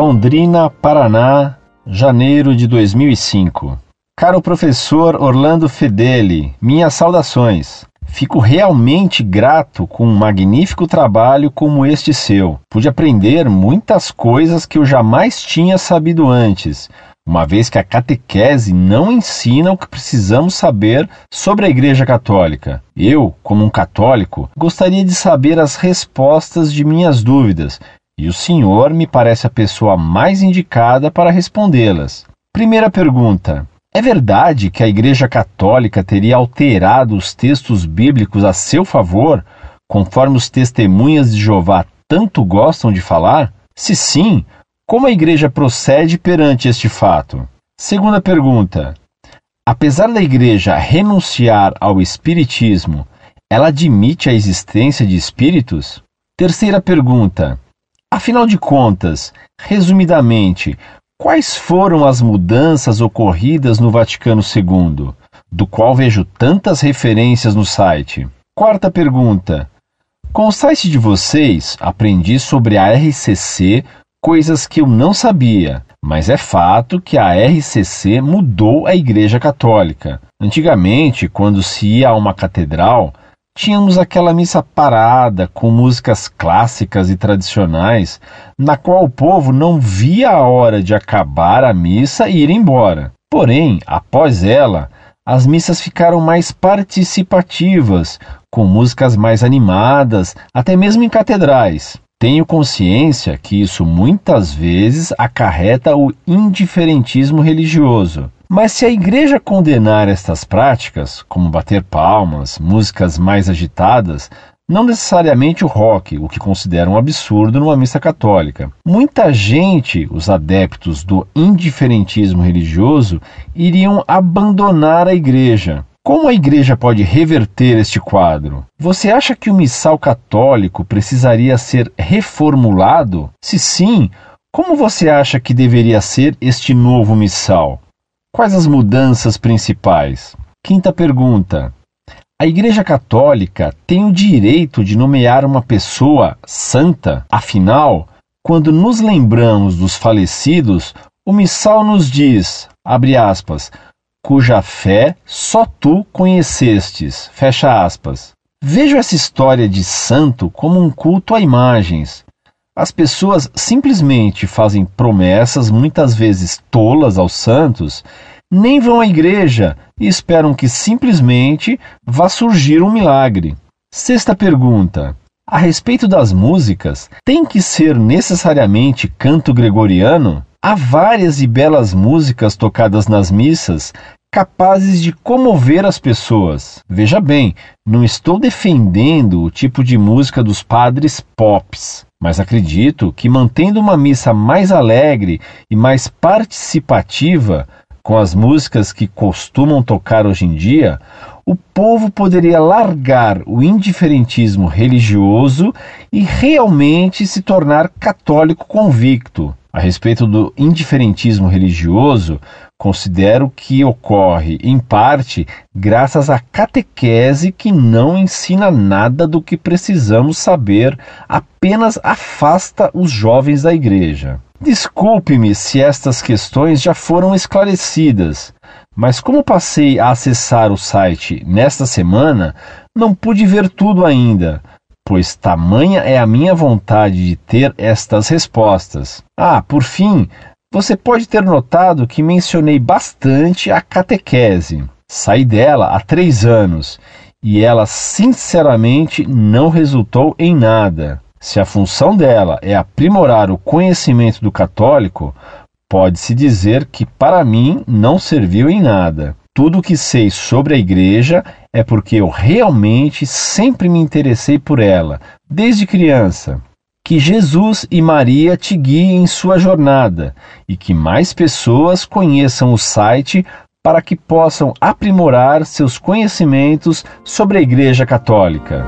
Londrina, Paraná, janeiro de 2005. Caro professor Orlando Fedeli, minhas saudações. Fico realmente grato com um magnífico trabalho como este seu. Pude aprender muitas coisas que eu jamais tinha sabido antes, uma vez que a catequese não ensina o que precisamos saber sobre a Igreja Católica. Eu, como um católico, gostaria de saber as respostas de minhas dúvidas, e o senhor me parece a pessoa mais indicada para respondê-las. Primeira pergunta: é verdade que a Igreja Católica teria alterado os textos bíblicos a seu favor, conforme os testemunhas de Jeová tanto gostam de falar? Se sim, como a Igreja procede perante este fato? Segunda pergunta: apesar da Igreja renunciar ao Espiritismo, ela admite a existência de espíritos? Terceira pergunta: afinal de contas, resumidamente, Quais foram as mudanças ocorridas no Vaticano II, do qual vejo tantas referências no site? Quarta pergunta. Com o site de vocês, aprendi sobre a RCC coisas que eu não sabia, mas é fato que a RCC mudou a Igreja Católica. Antigamente, quando se ia a uma catedral, tínhamos aquela missa parada com músicas clássicas e tradicionais, na qual o povo não via a hora de acabar a missa e ir embora. Porém, após ela, as missas ficaram mais participativas, com músicas mais animadas, até mesmo em catedrais. Tenho consciência que isso muitas vezes acarreta o indiferentismo religioso. Mas se a igreja condenar estas práticas, como bater palmas, músicas mais agitadas, não necessariamente o rock, o que considera um absurdo numa missa católica. Muita gente, os adeptos do indiferentismo religioso, iriam abandonar a igreja. Como a igreja pode reverter este quadro? Você acha que o missal católico precisaria ser reformulado? Se sim, como você acha que deveria ser este novo missal? Quais as mudanças principais? Quinta pergunta. A Igreja Católica tem o direito de nomear uma pessoa santa? Afinal, quando nos lembramos dos falecidos, o missal nos diz, abre aspas, cuja fé só tu conhecestes, fecha aspas. Vejo essa história de santo como um culto a imagens. As pessoas simplesmente fazem promessas, muitas vezes tolas, aos santos, nem vão à igreja e esperam que simplesmente vá surgir um milagre. Sexta pergunta. A respeito das músicas, tem que ser necessariamente canto gregoriano? Há várias e belas músicas tocadas nas missas capazes de comover as pessoas. Veja bem, não estou defendendo o tipo de música dos padres pops, mas acredito que mantendo uma missa mais alegre e mais participativa, com as músicas que costumam tocar hoje em dia, o povo poderia largar o indiferentismo religioso e realmente se tornar católico convicto. A respeito do indiferentismo religioso, considero que ocorre, em parte, graças à catequese que não ensina nada do que precisamos saber, apenas afasta os jovens da igreja. Desculpe-me se estas questões já foram esclarecidas, mas como passei a acessar o site nesta semana, não pude ver tudo ainda pois tamanha é a minha vontade de ter estas respostas. Ah, por fim, você pode ter notado que mencionei bastante a catequese. Saí dela há três anos e ela, sinceramente, não resultou em nada. Se a função dela é aprimorar o conhecimento do católico, pode-se dizer que para mim não serviu em nada. Tudo o que sei sobre a igreja é porque eu realmente sempre me interessei por ela, desde criança. Que Jesus e Maria te guiem em sua jornada e que mais pessoas conheçam o site para que possam aprimorar seus conhecimentos sobre a Igreja Católica.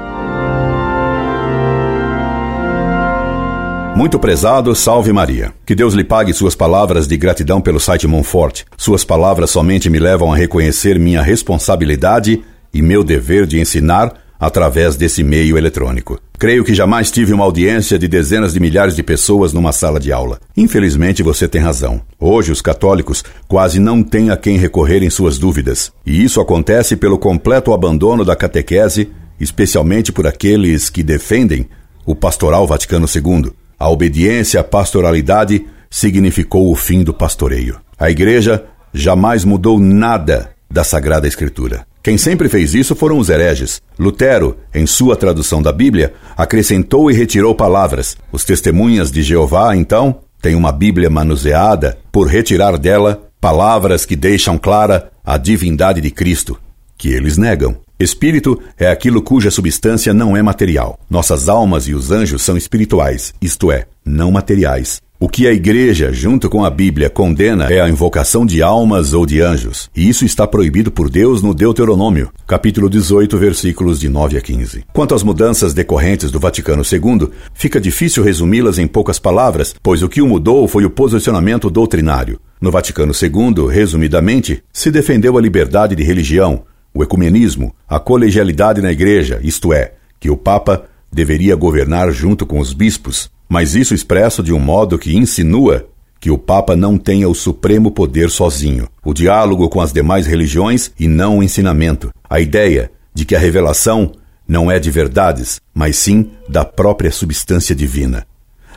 Muito prezado, salve Maria. Que Deus lhe pague suas palavras de gratidão pelo site Monfort. Suas palavras somente me levam a reconhecer minha responsabilidade e meu dever de ensinar através desse meio eletrônico. Creio que jamais tive uma audiência de dezenas de milhares de pessoas numa sala de aula. Infelizmente você tem razão. Hoje os católicos quase não têm a quem recorrer em suas dúvidas. E isso acontece pelo completo abandono da catequese, especialmente por aqueles que defendem o pastoral Vaticano II. A obediência à pastoralidade significou o fim do pastoreio. A igreja jamais mudou nada da Sagrada Escritura. Quem sempre fez isso foram os hereges. Lutero, em sua tradução da Bíblia, acrescentou e retirou palavras. Os testemunhas de Jeová, então, têm uma Bíblia manuseada por retirar dela palavras que deixam clara a divindade de Cristo, que eles negam. Espírito é aquilo cuja substância não é material. Nossas almas e os anjos são espirituais, isto é, não materiais. O que a igreja, junto com a Bíblia, condena é a invocação de almas ou de anjos. E isso está proibido por Deus no Deuteronômio, capítulo 18, versículos de 9 a 15. Quanto às mudanças decorrentes do Vaticano II, fica difícil resumi-las em poucas palavras, pois o que o mudou foi o posicionamento doutrinário. No Vaticano II, resumidamente, se defendeu a liberdade de religião, o ecumenismo, a colegialidade na igreja, isto é, que o Papa deveria governar junto com os bispos, mas isso expresso de um modo que insinua que o Papa não tenha o supremo poder sozinho, o diálogo com as demais religiões e não o ensinamento, a ideia de que a revelação não é de verdades, mas sim da própria substância divina.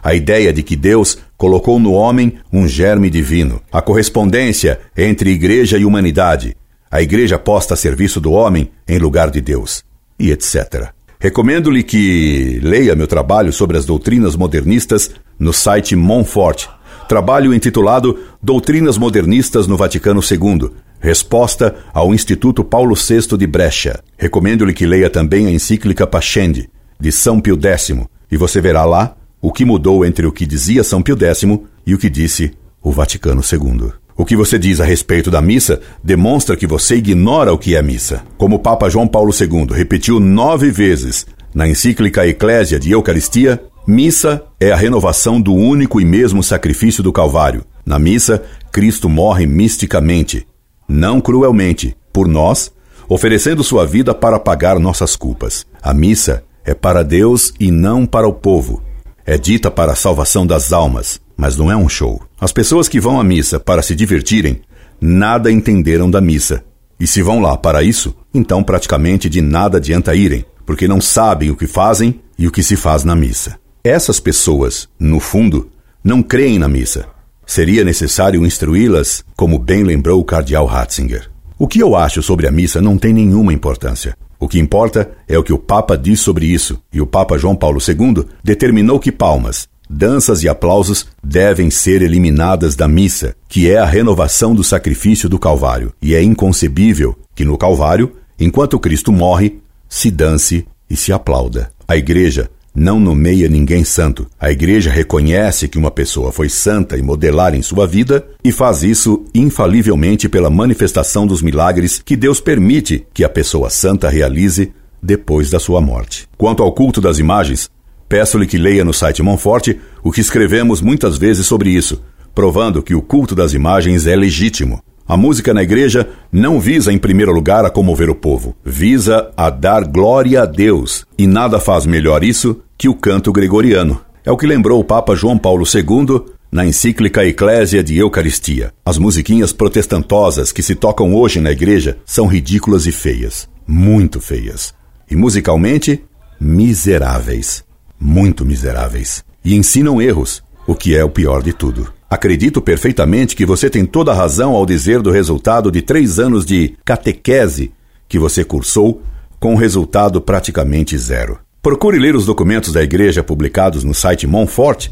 A ideia de que Deus colocou no homem um germe divino, a correspondência entre igreja e humanidade, a igreja posta a serviço do homem em lugar de Deus, e etc. Recomendo-lhe que leia meu trabalho sobre as doutrinas modernistas no site Monfort, trabalho intitulado Doutrinas Modernistas no Vaticano II, resposta ao Instituto Paulo VI de Brecha. Recomendo-lhe que leia também a encíclica Pascendi, de São Pio X, e você verá lá o que mudou entre o que dizia São Pio X e o que disse o Vaticano II. O que você diz a respeito da missa demonstra que você ignora o que é missa. Como o Papa João Paulo II repetiu nove vezes na encíclica Eclésia de Eucaristia, missa é a renovação do único e mesmo sacrifício do Calvário. Na missa, Cristo morre misticamente, não cruelmente, por nós, oferecendo sua vida para pagar nossas culpas. A missa é para Deus e não para o povo. É dita para a salvação das almas mas não é um show. As pessoas que vão à missa para se divertirem nada entenderam da missa. E se vão lá para isso, então praticamente de nada adianta irem, porque não sabem o que fazem e o que se faz na missa. Essas pessoas, no fundo, não creem na missa. Seria necessário instruí-las, como bem lembrou o cardeal Ratzinger. O que eu acho sobre a missa não tem nenhuma importância. O que importa é o que o Papa diz sobre isso, e o Papa João Paulo II determinou que palmas, danças e aplausos devem ser eliminadas da missa, que é a renovação do sacrifício do Calvário. E é inconcebível que no Calvário, enquanto Cristo morre, se dance e se aplauda. A Igreja não nomeia ninguém santo. A Igreja reconhece que uma pessoa foi santa e modelar em sua vida e faz isso infalivelmente pela manifestação dos milagres que Deus permite que a pessoa santa realize depois da sua morte. Quanto ao culto das imagens, Peço-lhe que leia no site Monforte o que escrevemos muitas vezes sobre isso, provando que o culto das imagens é legítimo. A música na igreja não visa, em primeiro lugar, a comover o povo, visa a dar glória a Deus, e nada faz melhor isso que o canto gregoriano. É o que lembrou o Papa João Paulo II na encíclica Eclésia de Eucaristia. As musiquinhas protestantosas que se tocam hoje na igreja são ridículas e feias, muito feias, e musicalmente miseráveis muito miseráveis, e ensinam erros, o que é o pior de tudo. Acredito perfeitamente que você tem toda a razão ao dizer do resultado de três anos de catequese que você cursou, com resultado praticamente zero. Procure ler os documentos da igreja publicados no site Monfort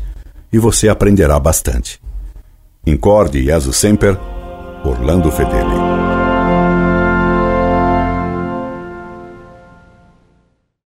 e você aprenderá bastante. Incorde Jesus Semper, Orlando Fedeli.